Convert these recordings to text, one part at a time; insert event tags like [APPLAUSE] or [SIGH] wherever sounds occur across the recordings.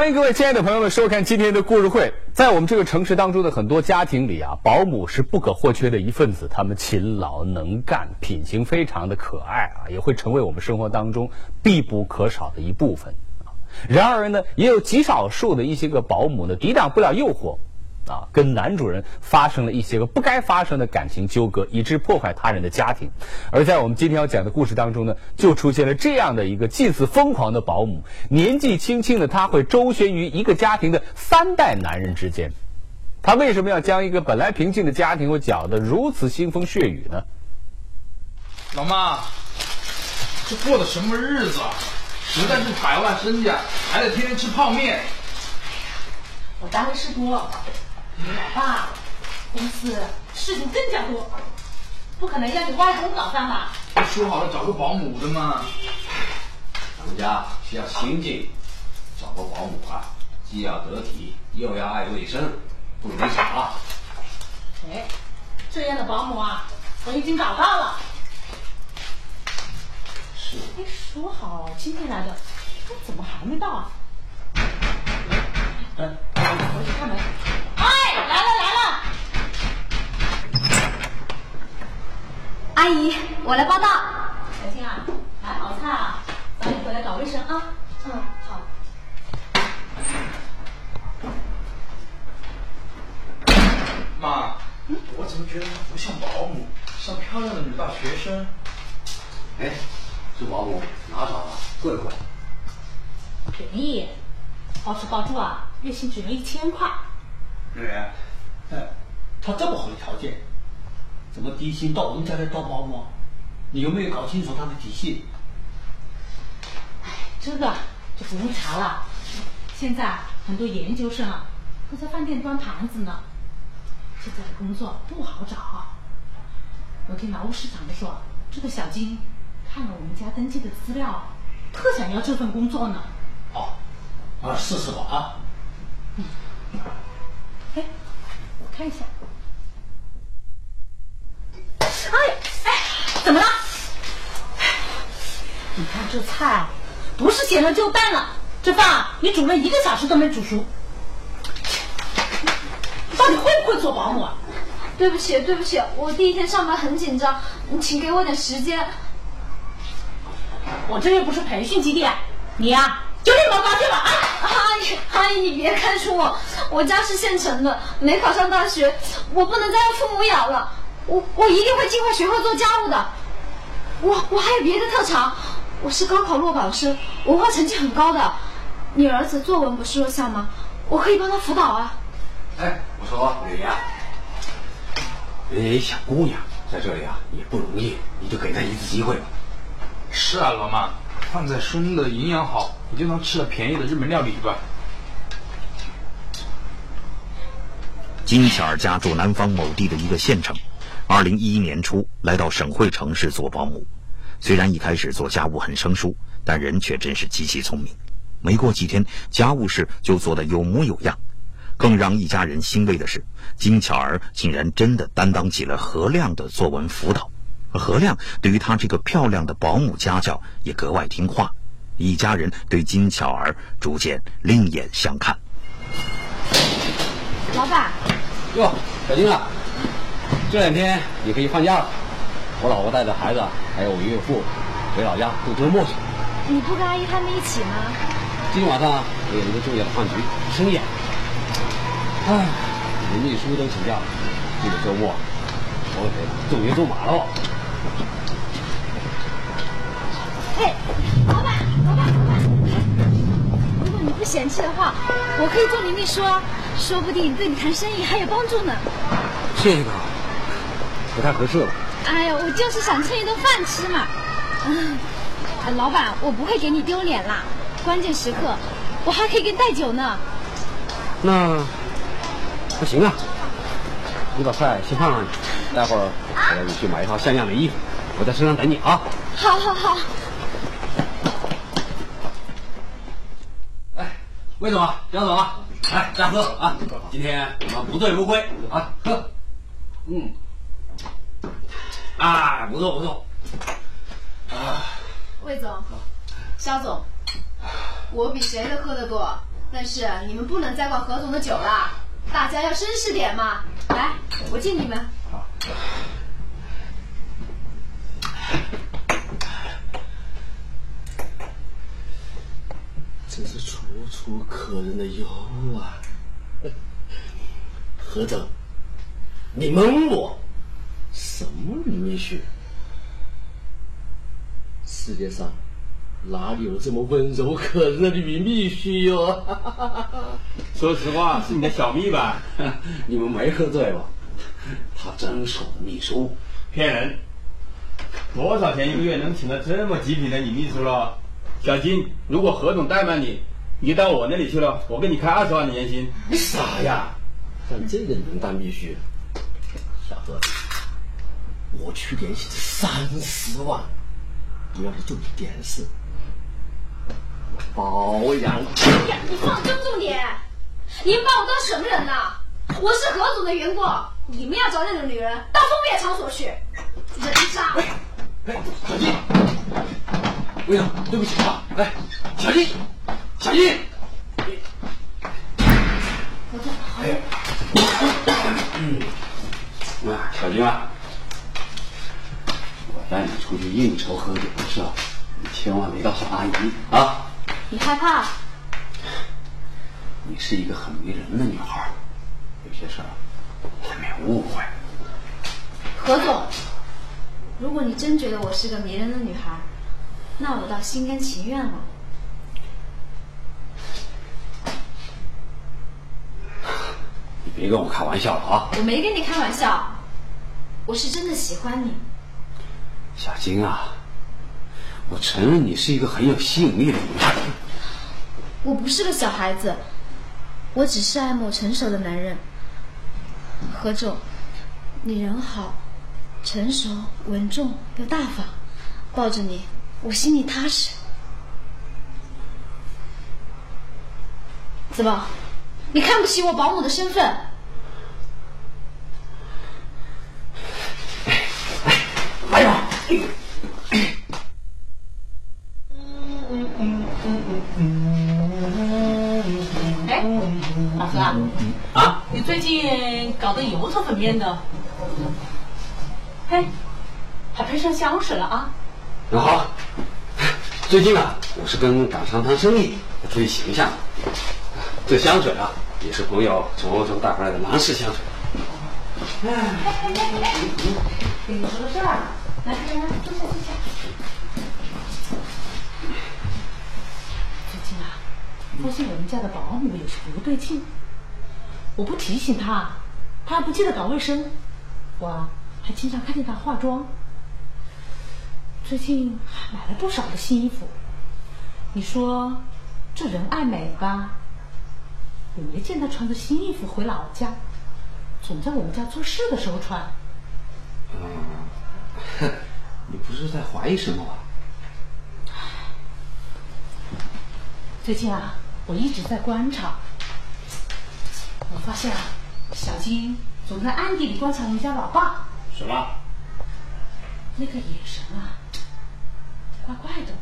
欢迎各位亲爱的朋友们收看今天的故事会。在我们这个城市当中的很多家庭里啊，保姆是不可或缺的一份子。他们勤劳能干，品行非常的可爱啊，也会成为我们生活当中必不可少的一部分。然而呢，也有极少数的一些个保姆呢，抵挡不了诱惑。啊，跟男主人发生了一些个不该发生的感情纠葛，以致破坏他人的家庭。而在我们今天要讲的故事当中呢，就出现了这样的一个近似疯狂的保姆。年纪轻轻的她，会周旋于一个家庭的三代男人之间。她为什么要将一个本来平静的家庭，会搅得如此腥风血雨呢？老妈，这过的什么日子啊？不但是百万身家，还得天天吃泡面。哎呀我单位事多。你老爸公司事情更加多，不可能让你外公搞饭吧？不说好了找个保姆的吗？咱们家需要清静，找个保姆啊，既要得体，又要爱卫生，不能傻。哎，这样的保姆啊，我已经找到了。是。哎，说好今天来的，怎么还没到啊？嗯，我去开门。哎，来了来了！阿姨，我来报道。小青啊，买好菜啊，早点回来搞卫生啊。嗯，好。妈，我怎么觉得她不像保姆，像漂亮的女大学生？哎，这保姆哪找的？贵不贵？便宜，包吃包住啊，月薪只要一千块。瑞元，哎，他这么好的条件，怎么低薪到我们家来当保姆？你有没有搞清楚他的底细？哎，这个就不用查了。现在很多研究生啊，都在饭店端盘子呢。现在的工作不好找。我听劳务市场的说，这个小金看了我们家登记的资料，特想要这份工作呢。哦，啊，试试吧啊。嗯。看一下。哎哎，怎么了？你看这菜，不是咸了就淡了。这饭你煮了一个小时都没煮熟。你到底会不会做保姆啊？对不起，对不起，我第一天上班很紧张，你请给我点时间。我这又不是培训基地，你呀。就立马去吧！啊，阿姨，阿姨，你别开除我，我家是县城的，没考上大学，我不能再让父母养了。我我一定会尽快学会做家务的。我我还有别的特长，我是高考落榜生，文化成绩很高的。你儿子作文不是弱项吗？我可以帮他辅导啊。哎，我说蕊呀，哎，小姑娘在这里啊也不容易，你就给她一次机会吧。是啊，老妈。饭菜生的营养好，你就能吃了便宜的日本料理吧。金巧儿家住南方某地的一个县城，二零一一年初来到省会城市做保姆。虽然一开始做家务很生疏，但人却真是极其聪明。没过几天，家务事就做得有模有样。更让一家人欣慰的是，金巧儿竟然真的担当起了何亮的作文辅导。何亮对于他这个漂亮的保姆家教也格外听话，一家人对金巧儿逐渐另眼相看。老板，哟，小丁啊，这两天你可以放假了。我老婆带着孩子还有我岳父回老家度周末去。你不跟阿姨他们一起吗？今晚上我有一个重要的饭局，深夜。唉，你秘书都请假了，这个周末我得纵牛走马喽。哎，老板，老板，不嫌弃的话，我可以做你秘书，说不定对你谈生意还有帮助呢。这个不太合适吧？哎呀，我就是想蹭一顿饭吃嘛。嗯，老板，我不会给你丢脸啦。关键时刻，我还可以给你带酒呢。那不行啊！你把菜先放上去，待会儿我要你去买一套像样的衣服，我在车上等你啊。好，好，好。魏总，江总啊，来再喝啊！今天我们不醉不归啊！喝，嗯，啊，不错不错。啊魏总，肖总，我比谁都喝得多。但是你们不能再灌何总的酒了，大家要绅士点嘛。来，我敬你们。真是楚楚可人的尤啊！何总，你蒙我，什么女秘书？世界上哪里有这么温柔可人的女秘书哟？[LAUGHS] 说实话，是你的小蜜吧？[LAUGHS] 你们没喝醉吧？她真是我的秘书，骗人！多少钱一个月能请到这么极品的女秘书了？小金，如果何总怠慢你，你到我那里去了，我给你开二十万的年薪。你傻呀？但这个能当秘书？小何，我去联系这三十万，你要是做一点事，我包养。哎呀，你放尊重点！你们把我当什么人呐？我是何总的员工，你们要找那种女人到风月场所去，人渣！哎，小金，队长，对不起啊！哎，小金，小金，何总，好嘞。啊，小金啊，我带你出去应酬喝酒的时候，你千万别告诉阿姨啊！你害怕？你是一个很迷人的女孩，有些事儿难免误会。何总，如果你真觉得我是个迷人的女孩，那我倒心甘情愿了。你别跟我开玩笑了啊！我没跟你开玩笑，我是真的喜欢你。小金啊，我承认你是一个很有吸引力的女人。我不是个小孩子，我只是爱慕成熟的男人。何总，你人好，成熟、稳重又大方，抱着你，我心里踏实。怎么，你看不起我保姆的身份？哎，老何啊，啊，你最近搞得油头粉面的，嘿，还喷上香水了啊？那好，最近啊，我是跟港商谈生意，注意形象。这香水啊，也是朋友从欧洲带回来的男士香水。跟你说个事儿，来来来，坐下坐下。最近啊，发现我们家的保姆有些不对劲，我不提醒她，她还不记得搞卫生，我还经常看见她化妆。最近还买了不少的新衣服，你说这人爱美吧？也没见他穿着新衣服回老家，总在我们家做事的时候穿。[LAUGHS] 你不是在怀疑什么吧？最近啊，我一直在观察，我发现啊，小金总在暗地里观察我们家老爸，什么？那个眼神啊，怪怪的，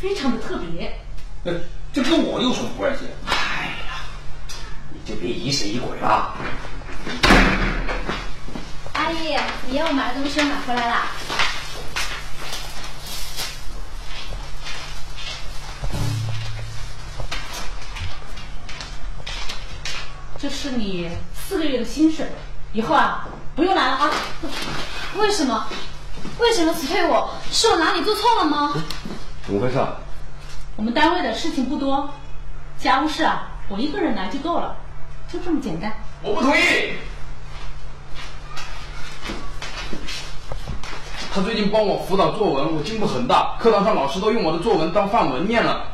非常的特别。呃，这跟我有什么关系？哎呀，你就别疑神疑鬼了。阿姨，你要我买的东西都买回来啦。这是你四个月的薪水，以后啊不用来了啊。为什么？为什么辞退我？是我哪里做错了吗？怎么回事？我们单位的事情不多，家务事啊我一个人来就够了，就这么简单。我不同意。他最近帮我辅导作文，我进步很大，课堂上老师都用我的作文当范文念了。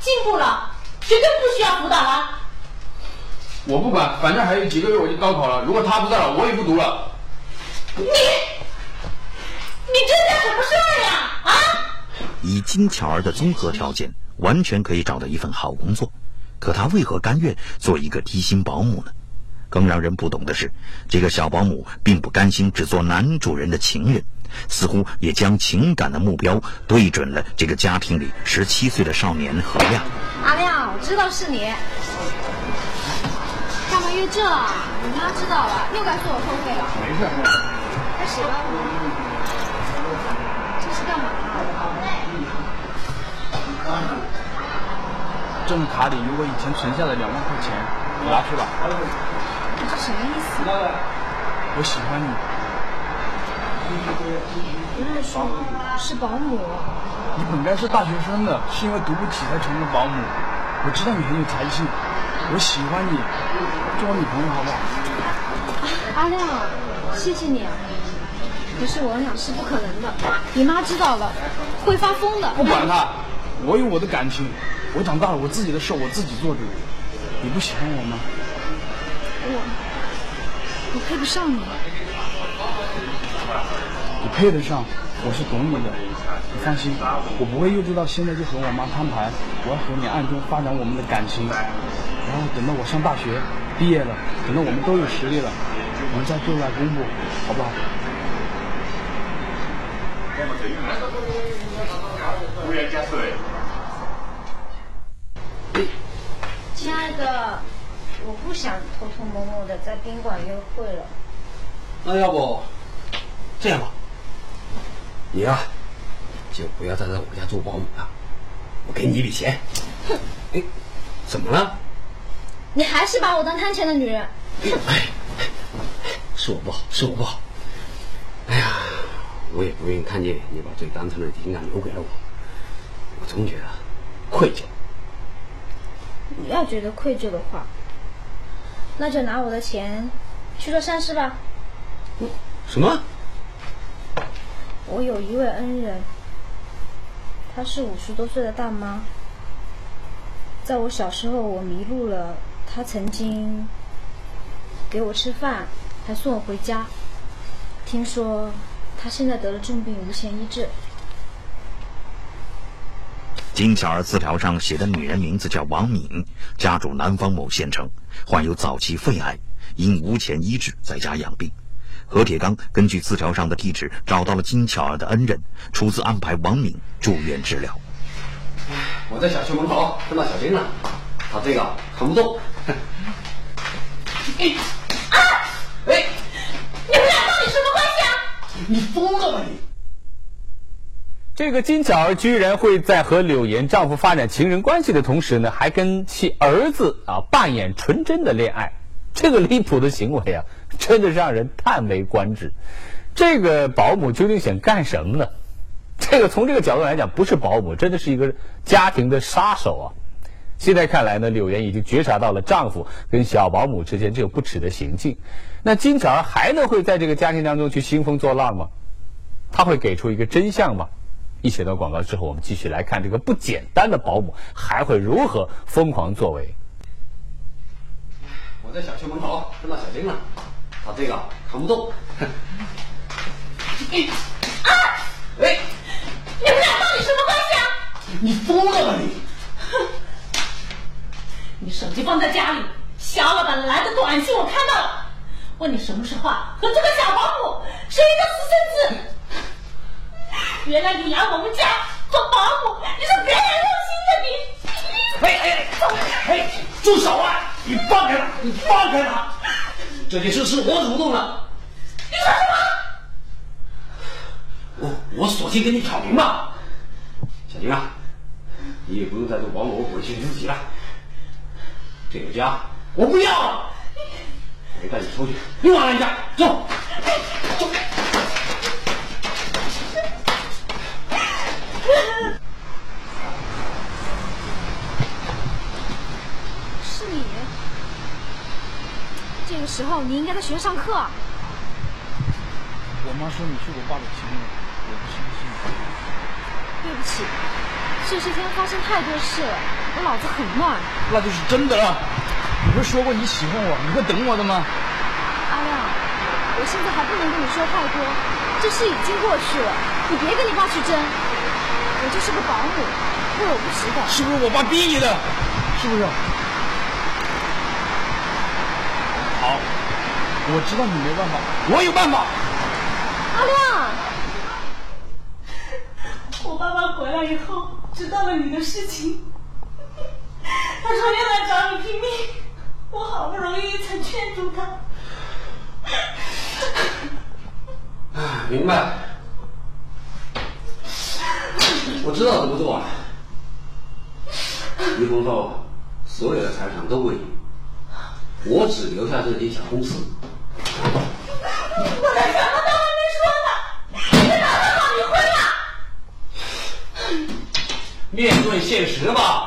进步了，绝对不需要辅导了。我不管，反正还有几个月我就高考了。如果他不在了，我也不读了。你，你这叫什么事儿呀？啊！以金巧儿的综合条件，完全可以找到一份好工作，可她为何甘愿做一个低薪保姆呢？更让人不懂的是，这个小保姆并不甘心只做男主人的情人，似乎也将情感的目标对准了这个家庭里十七岁的少年何亮。阿亮，我知道是你。干嘛约这啊？你妈知道了，又该说我后悔了。没事。开始吧。这是干嘛 [LAUGHS] 这个卡里有我以前存下的两万块钱，你拿去吧。你这什么意思？我喜欢你。不是说是保姆。你本该是大学生的，是因为读不起才成了保姆。我知道你很有才气，我喜欢你，做我女朋友好不好？阿亮，谢谢你。可是我们俩是不可能的，你妈知道了会发疯的。不管他，我有我的感情，我长大了，我自己的事我自己做主。你不喜欢我吗？我，我配不上你。你配得上，我是懂你的。你放心，我不会幼稚到现在就和我妈摊牌，我要和你暗中发展我们的感情，然后等到我上大学毕业了，等到我们都有实力了，我们再对外公布，好不好？亲爱的，我不想偷偷摸摸的在宾馆约会了。那要不这样吧，你呀、就不要再在我家做保姆了，我给你一笔钱。哼，哎，怎么了？你还是把我当贪钱的女人。哎，是我不好，是我不好。哎呀，我也不愿意看见你把最单纯的情感留给了我，我总觉得愧疚。你要觉得愧疚的话，那就拿我的钱去做善事吧。什么？我有一位恩人，她是五十多岁的大妈。在我小时候，我迷路了，她曾经给我吃饭，还送我回家。听说她现在得了重病，无钱医治。金巧儿字条上写的女人名字叫王敏，家住南方某县城，患有早期肺癌，因无钱医治，在家养病。何铁刚根据字条上的地址找到了金巧儿的恩人，出资安排王敏住院治疗。我在小区门口碰到小金了，他这个扛不动。哎，哎，你们俩到底什么关系啊？你疯了吧你！这个金巧儿居然会在和柳岩丈夫发展情人关系的同时呢，还跟其儿子啊扮演纯真的恋爱，这个离谱的行为啊，真的让人叹为观止。这个保姆究竟想干什么呢？这个从这个角度来讲，不是保姆，真的是一个家庭的杀手啊！现在看来呢，柳岩已经觉察到了丈夫跟小保姆之间这种不耻的行径。那金巧儿还能会在这个家庭当中去兴风作浪吗？他会给出一个真相吗？一写到广告之后，我们继续来看这个不简单的保姆还会如何疯狂作为。我在小区门口碰到小丁了，他这个扛不动。啊，哎，你们俩到底什么关系啊？你疯了吧你！你手机放在家里，小老板来的短信我看到了，问你什么时候啊和这个小保姆是一个私生子。原来你来我们家做保姆，你是别有用心的你。哎哎哎哎，住手啊！你放开他！你放开他！这件事是我主动的。你说什么？我我索性跟你挑明吧，小宁啊，你也不用再做保姆委屈自己了。这个家我不要了，没带你出去另外一家，走。走。是你？这个时候你应该在学校上课。我妈说你是我爸的情人，我不相信。对不起，这些天发生太多事了，我脑子很乱。那就是真的了。你不是说过你喜欢我，你会等我的吗？阿亮，我现在还不能跟你说太多，这事已经过去了，你别跟你爸去争。我就是个保姆，会有不习的。是不是我爸逼你的？是不是？好，我知道你没办法，我有办法。阿亮，我爸爸回来以后知道了你的事情，他说要来找你拼命，我好不容易才劝住他。明白。我知道怎么做啊。离婚后，所有的财产都归你，我只留下这间小公司。我连什么都还没说呢，你就打算好离婚了？面对现实吧。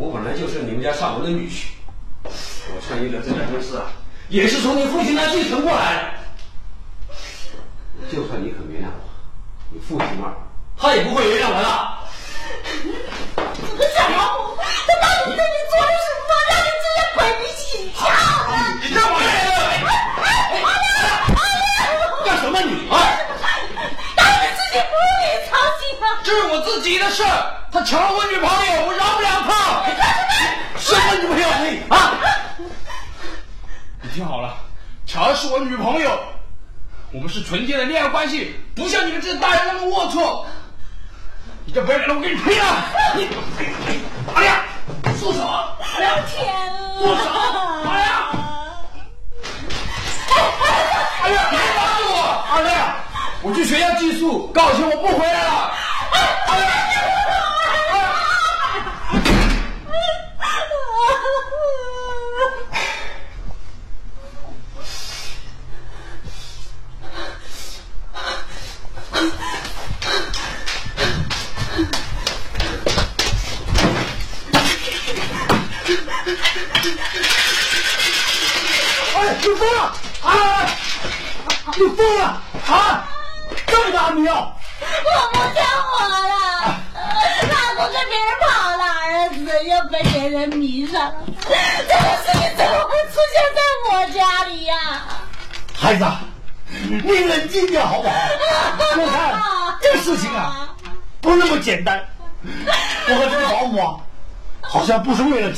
我本来就是你们家上门的女婿，我参与的这两件事啊，也是从你父亲那继承过来的。就算你肯原谅我，你父亲那儿他也不会原谅我的。这个小老虎，他到底对你做了什么，让你这样鬼迷心窍啊？你干嘛呀？干什么你啊？当你自己不用你操心吗？这是我自己的事儿，他抢了我女朋友，我饶不了他。什么女朋友你啊？你听好了，乔儿是我女朋友，我们是纯洁的恋爱关系，不像你们这些大人那么龌龊。你这不要脸的，我跟你拼了！你，阿亮，住手啊！阿亮，天住手！阿亮，阿亮，别拉住我！阿亮，我去学校寄宿，告诉我不回来了。阿亮，Wait!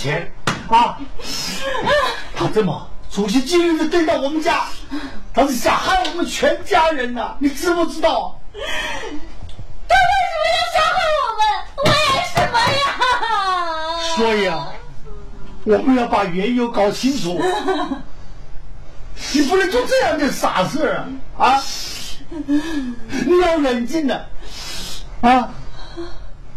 钱啊，他这么处心积虑的对待我们家，他是想害我们全家人呐、你知不知道？他为什么要伤害我们？为什么呀？所以啊，我们要把缘由搞清楚。你不能做这样的傻事啊！啊，你要冷静的啊！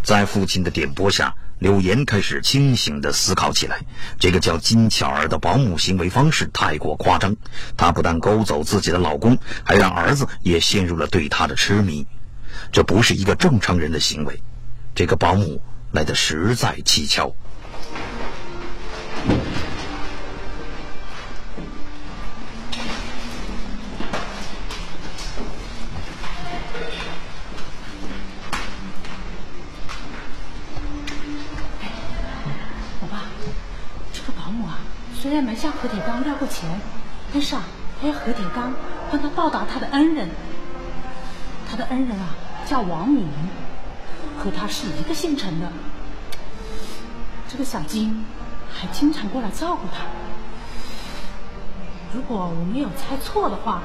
在父亲的点拨下，柳岩开始清醒地思考起来。这个叫金巧儿的保姆行为方式太过夸张，她不但勾走自己的老公，还让儿子也陷入了对她的痴迷。这不是一个正常人的行为。这个保姆来的实在蹊跷。虽然没向何铁刚要过钱，但是啊，他要何铁刚帮他报答他的恩人。他的恩人啊，叫王敏，和他是一个县城的。这个小金还经常过来照顾他。如果我没有猜错的话，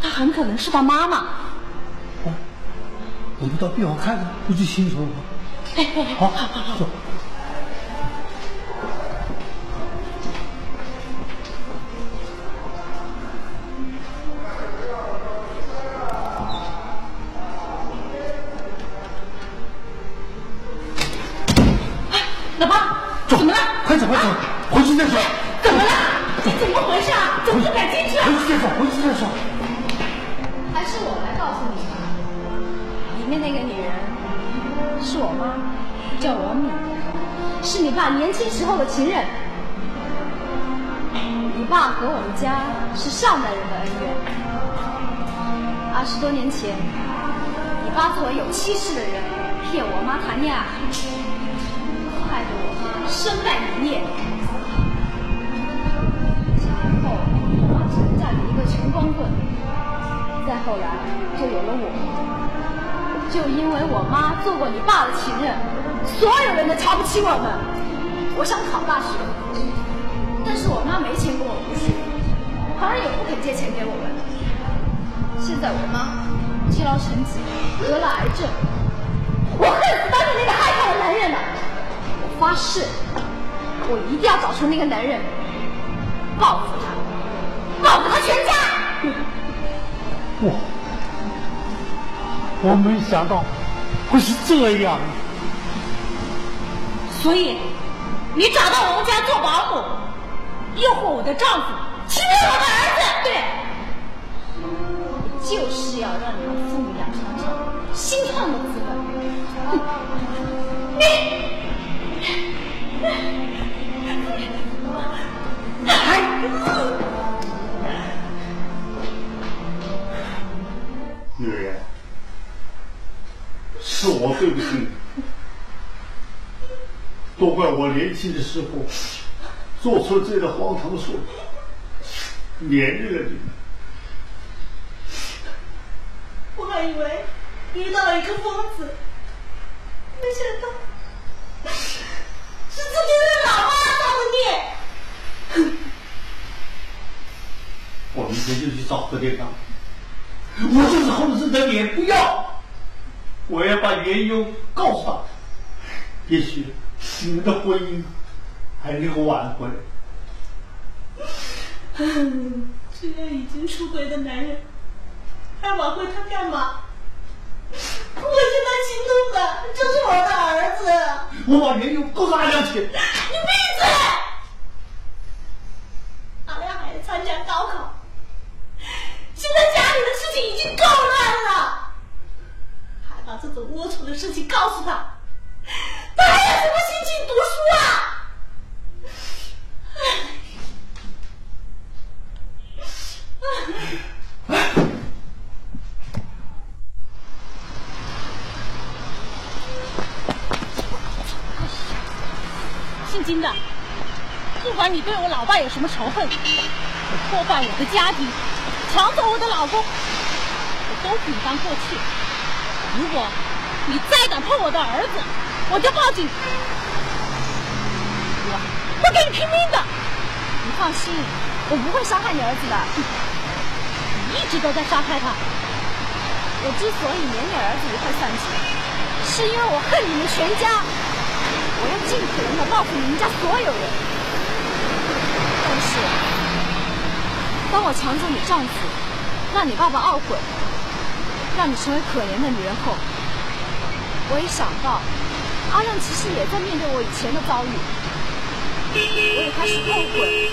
他很可能是他妈妈。我们到病房看看，不就清楚了吗？哎哎哎，好，好好好。走。和我们家是上代人的恩怨。二十多年前，你爸作为有妻室的人骗我妈谈恋爱，害得我妈身败名裂。几年后，我妈只能嫁给一个穷光棍。再后来就有了我，就因为我妈做过你爸的情人，所有人都瞧不起我们。我想考大学，没钱给我读书，旁人也不肯借钱给我们。现在我妈积劳成疾，得了癌症，我恨死当年那个害她的男男人了。我发誓，我一定要找出那个男人，报复他，报复他全家。我我没想到会是这样。所以，你找到我们家做保姆，诱惑我的丈夫，欺骗我的儿子，对。就是要让你们父母俩尝尝心痛的滋味。女人，是我对不起你，都怪我年轻的时候做出了这样的荒唐的错，连累了你。我还以为遇到了一个疯子，没想到 [LAUGHS] 是自己的老妈造的孽。[LAUGHS] 我明天就去找何店长，我就是红着的脸不要，我要把缘由告诉他，也许你们的婚姻还给我挽回。这样已经出轨的男人，还挽回他干嘛？我现在心痛的就是我的儿子。我把原由告诉阿亮去。你闭嘴！阿亮还要参加高考，现在家里的事情已经够乱了，还把这种龌龊的事情告诉他，他还有什么心情读书啊？姓金的，不管你对我老爸有什么仇恨，破坏我的家庭，抢走我的老公，我都可以当过去。如果你再敢碰我的儿子，我就报警。我会跟你拼命的。你放心，我不会伤害你儿子的。一直都在伤害他。我之所以连你儿子一块算计，是因为我恨你们全家，我要尽可能的报复你们家所有人。但是，当我抢走你丈夫，让你爸爸懊悔，让你成为可怜的女人后，我一想到阿亮其实也在面对我以前的遭遇，我也开始后悔，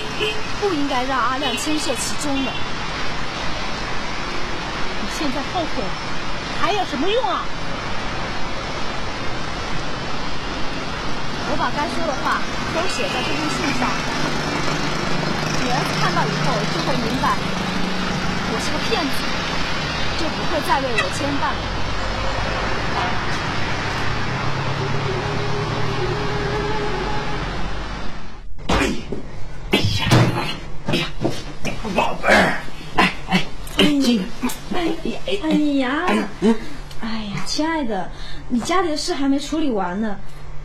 不应该让阿亮牵涉其中的。现在后悔还有什么用啊？我把该说的话都写在这封信上，女儿看到以后就会明白，我是个骗子，就不会再为我牵绊了。哎呀，哎呀，亲爱的，你家里的事还没处理完呢，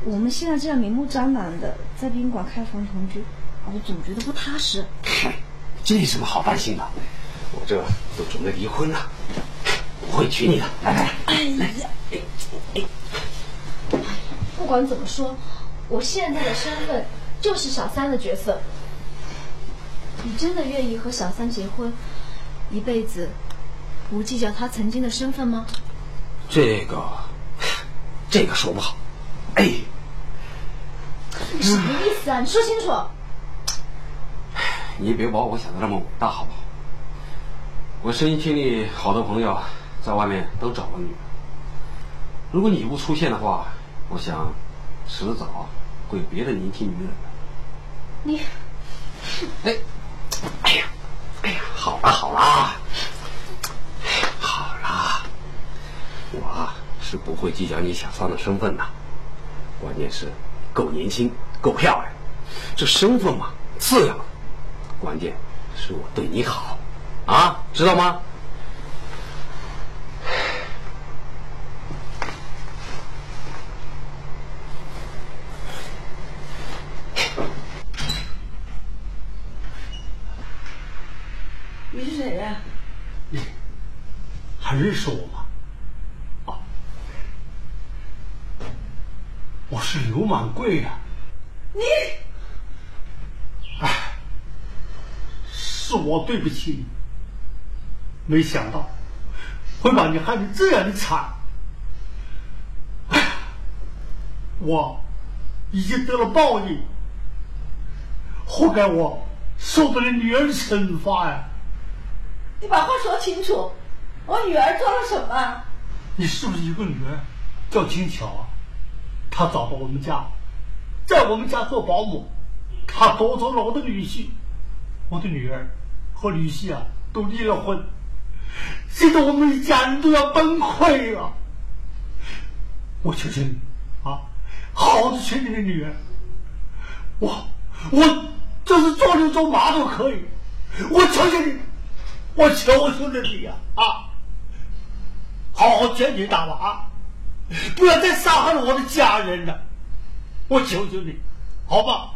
我们现在这样明目张胆的在宾馆开房同居，我总觉得不踏实。这有什么好担心的？我这都准备离婚了，我会娶你的。来来来，哎呀，不管怎么说，我现在的身份就是小三的角色。你真的愿意和小三结婚，一辈子不计较他曾经的身份吗？这个，这个说不好。哎，你什么意思啊？你说清楚。你别把我想的那么伟大，好不好？我生意经里好多朋友在外面都找了女人，如果你不出现的话，我想迟早会有别的年轻女人的。你，哎，哎呀，哎呀，好了好了，好了，我啊是不会计较你小三的身份的，关键是够年轻，够漂亮，这身份嘛次要的，关键是我对你好，啊，知道吗？你是谁呀、还认识我吗？哦，我是刘满贵呀、你哎，是我对不起你，没想到会把你害得这样的惨。哎，我已经得了报应，活该我受到了女儿的惩罚呀！你把话说清楚，我女儿做了什么？你是不是有个女儿叫金巧啊？他找到我们家，在我们家做保姆，他夺走了我的女婿，我的女儿和女婿啊都离了婚，现在我们一家人都要崩溃了。我求求你啊，好好的劝你的女儿，我我就是做牛做马都可以，我求求你，我求求你呀啊好好劝你大娃，不要再伤害了我的家人了，我求求你，好吧？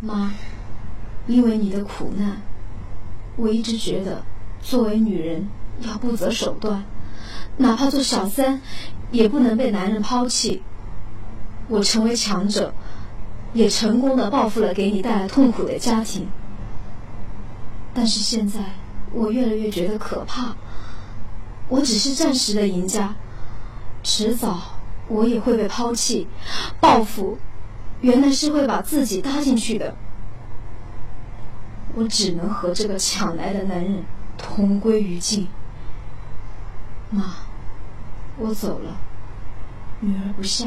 妈，因为你的苦难，我一直觉得作为女人要不择手段，哪怕做小三，也不能被男人抛弃。我成为强者，也成功的报复了给你带来痛苦的家庭。但是现在，我越来越觉得可怕。我只是暂时的赢家，迟早我也会被抛弃。报复，原来是会把自己搭进去的。我只能和这个抢来的男人同归于尽。妈，我走了，女儿不孝。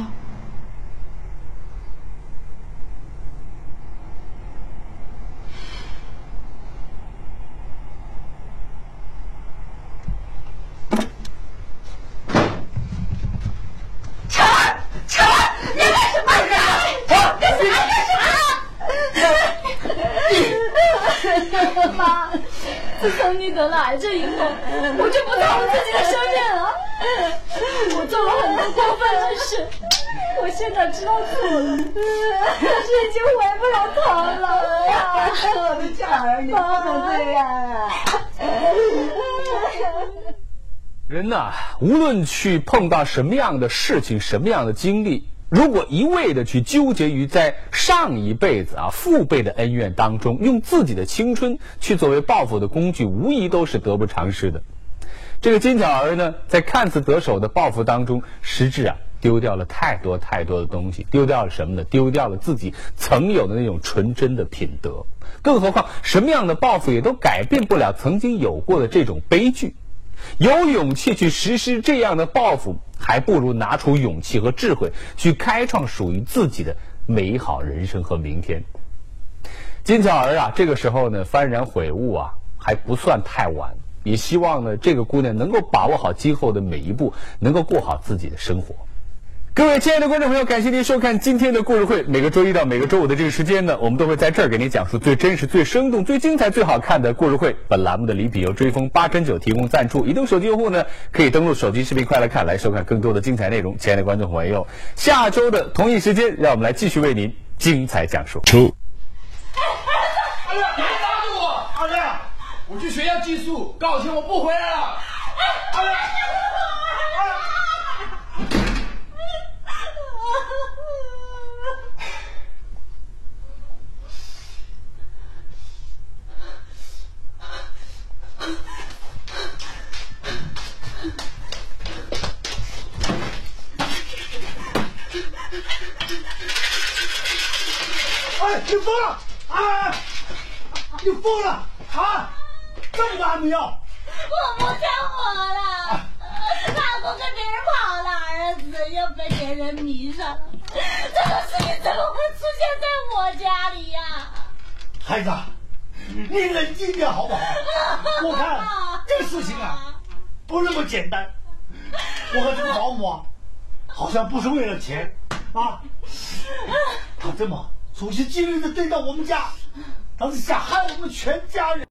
晨儿，晨儿，你干什么？你干什么？妈，自从你得了癌症以后，我就不做我自己的生命了。我做了很多过分之事，我现在知道错了，可是已经回不了头了。我的巧儿，你不能这样啊！人呐，无论去碰到什么样的事情、什么样的经历，如果一味的去纠结于在上一辈子啊父辈的恩怨当中，用自己的青春去作为报复的工具，无疑都是得不偿失的。这个金巧儿呢，在看似得手的报复当中，实质啊丢掉了太多太多的东西，丢掉了什么呢？丢掉了自己曾有的那种纯真的品德。更何况，什么样的报复也都改变不了曾经有过的这种悲剧。有勇气去实施这样的报复，还不如拿出勇气和智慧去开创属于自己的美好人生和明天。金巧儿啊，这个时候呢幡然悔悟啊，还不算太晚。也希望呢，这个姑娘能够把握好今后的每一步，能够过好自己的生活。各位亲爱的观众朋友，感谢您收看今天的故事会。每个周一到每个周五的这个时间呢，我们都会在这儿给您讲述最真实、最生动、最精彩、最好看的故事会。本栏目的礼品由追风八珍酒提供赞助，移动手机用户呢可以登录手机视频快来看，来收看更多的精彩内容。亲爱的观众朋友，下周的同一时间，让我们来继续为您精彩讲述。出哎呀，别拉着我！二亮，我去学校寄宿，告天我不回来了。二亮，哎，你疯了！啊，你疯了啊！这么大的药！我不想活了，老公跟别人跑了，儿子又被别人迷上了，这种事情怎么会出现在我家里呀、孩子，你冷静点好不好？我看这个事情啊，不那么简单。我和这个保姆啊，好像不是为了钱啊，他这么处心积虑的对待我们家，他是想害我们全家人。